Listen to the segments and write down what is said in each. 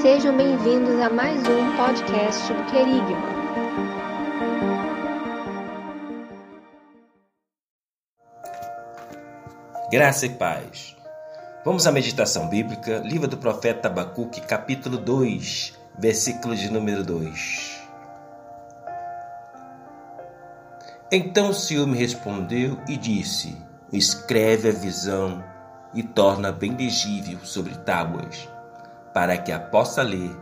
Sejam bem-vindos a mais um podcast do Querigma. Graça e paz. Vamos à meditação bíblica, livro do profeta Abacuque, capítulo 2, versículo de número 2. Então o Senhor me respondeu e disse: Escreve a visão e torna bem legível sobre tábuas, para que a possa ler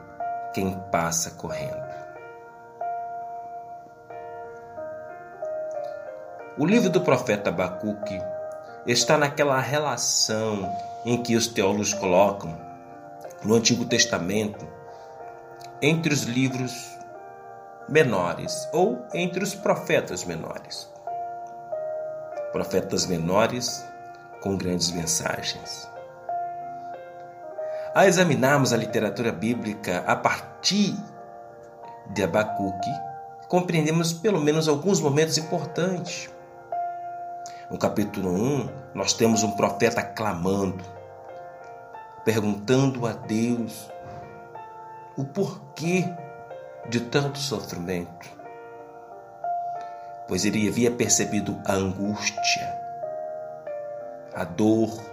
quem passa correndo. O livro do profeta Abacuque está naquela relação em que os teólogos colocam no Antigo Testamento entre os livros menores ou entre os profetas menores. Profetas menores com grandes mensagens. Ao examinarmos a literatura bíblica a partir de Abacuque, compreendemos pelo menos alguns momentos importantes. No capítulo 1, nós temos um profeta clamando, perguntando a Deus o porquê de tanto sofrimento, pois ele havia percebido a angústia, a dor,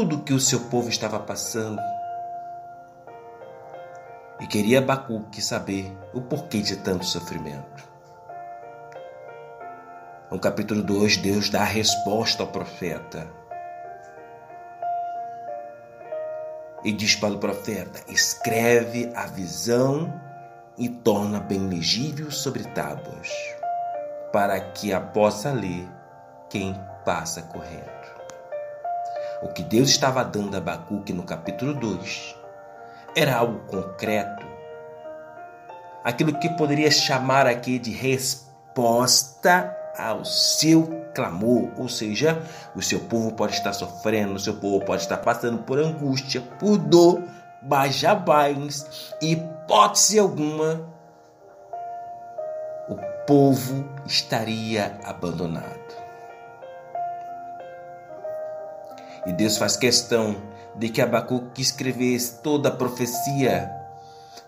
tudo que o seu povo estava passando. E queria Abacuque saber o porquê de tanto sofrimento. No capítulo 2, Deus dá a resposta ao profeta. E diz para o profeta: escreve a visão e torna bem legível sobre tábuas para que a possa ler quem passa correndo. O que Deus estava dando a Abacuque no capítulo 2 era algo concreto, aquilo que poderia chamar aqui de resposta ao seu clamor, ou seja, o seu povo pode estar sofrendo, o seu povo pode estar passando por angústia, por dor, mas jamais, hipótese alguma, povo estaria abandonado. E Deus faz questão de que Abacuque escrevesse toda a profecia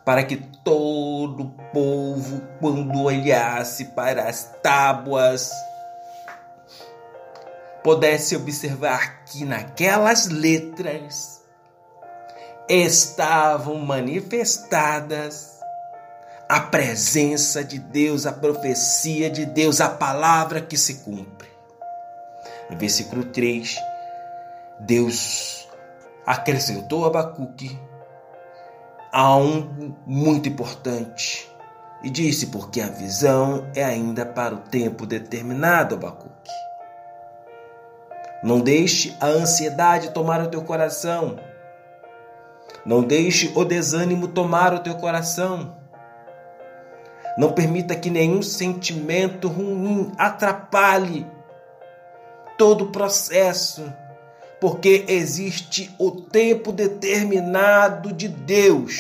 para que todo o povo, quando olhasse para as tábuas, pudesse observar que naquelas letras estavam manifestadas a presença de Deus, a profecia de Deus, a palavra que se cumpre. Versículo 3, Deus acrescentou a Abacuque a um muito importante e disse: Porque a visão é ainda para o tempo determinado, Abacuque. Não deixe a ansiedade tomar o teu coração. Não deixe o desânimo tomar o teu coração. Não permita que nenhum sentimento ruim atrapalhe todo o processo, porque existe o tempo determinado de Deus.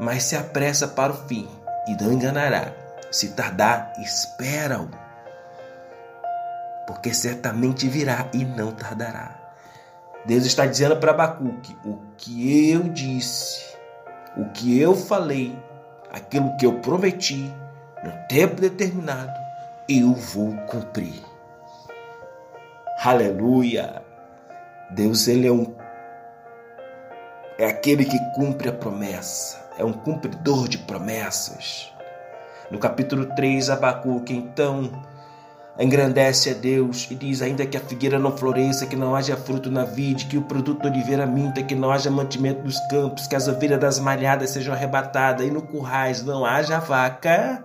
Mas se apressa para o fim e não enganará. Se tardar, espera-o, porque certamente virá e não tardará. Deus está dizendo para Abacuque: o que eu disse o que eu falei, aquilo que eu prometi, no tempo determinado, eu vou cumprir. Aleluia! Deus, Ele é um. É aquele que cumpre a promessa, é um cumpridor de promessas. No capítulo 3, Abacuque, então, engrandece a Deus e diz: ainda que a figueira não floresça, que não haja fruto na vide, que o produto de oliveira minta, que não haja mantimento dos campos, que as ovelhas das malhadas sejam arrebatadas e no currais não haja vaca,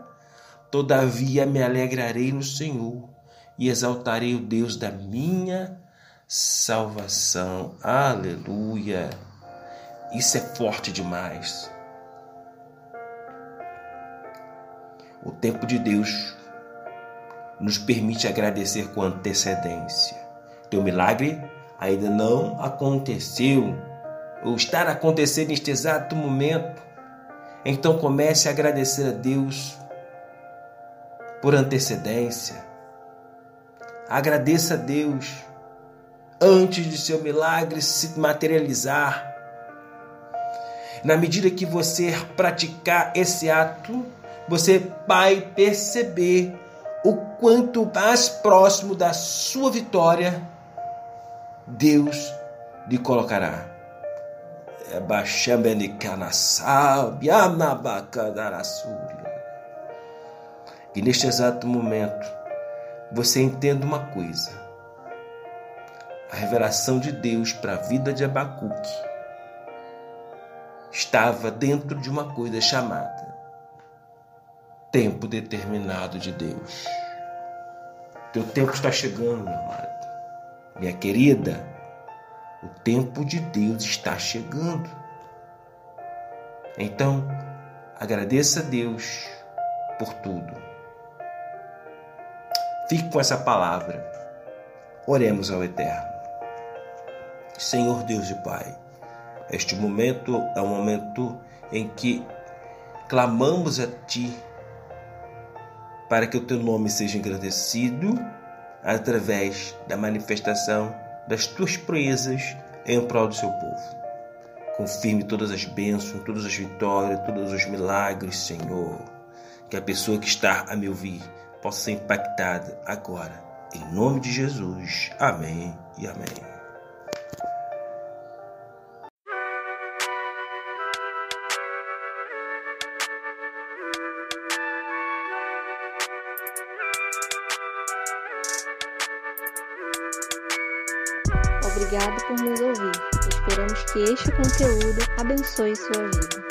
todavia me alegrarei no Senhor e exaltarei o Deus da minha salvação. Aleluia! Isso é forte demais. O tempo de Deus nos permite agradecer com antecedência. Teu milagre ainda não aconteceu, ou está a acontecer neste exato momento. Então comece a agradecer a Deus por antecedência. Agradeça a Deus antes de seu milagre se materializar. Na medida que você praticar esse ato, você vai perceber o quanto mais próximo da sua vitória Deus lhe colocará. E neste exato momento, você entenda uma coisa: a revelação de Deus para a vida de Abacuque estava dentro de uma coisa chamada tempo determinado de Deus. Teu tempo está chegando, meu amado. Minha querida, o tempo de Deus está chegando. Então, agradeça a Deus por tudo. Fique com essa palavra. Oremos ao Eterno. Senhor Deus e Pai, este momento é um momento em que clamamos a Ti para que o Teu nome seja engrandecido através da manifestação das tuas proezas em prol do seu povo. Confirme todas as bênçãos, todas as vitórias, todos os milagres, Senhor. Que a pessoa que está a me ouvir possa ser impactada agora. Em nome de Jesus. Amém e amém. Obrigado por nos ouvir. Esperamos que este conteúdo abençoe sua vida.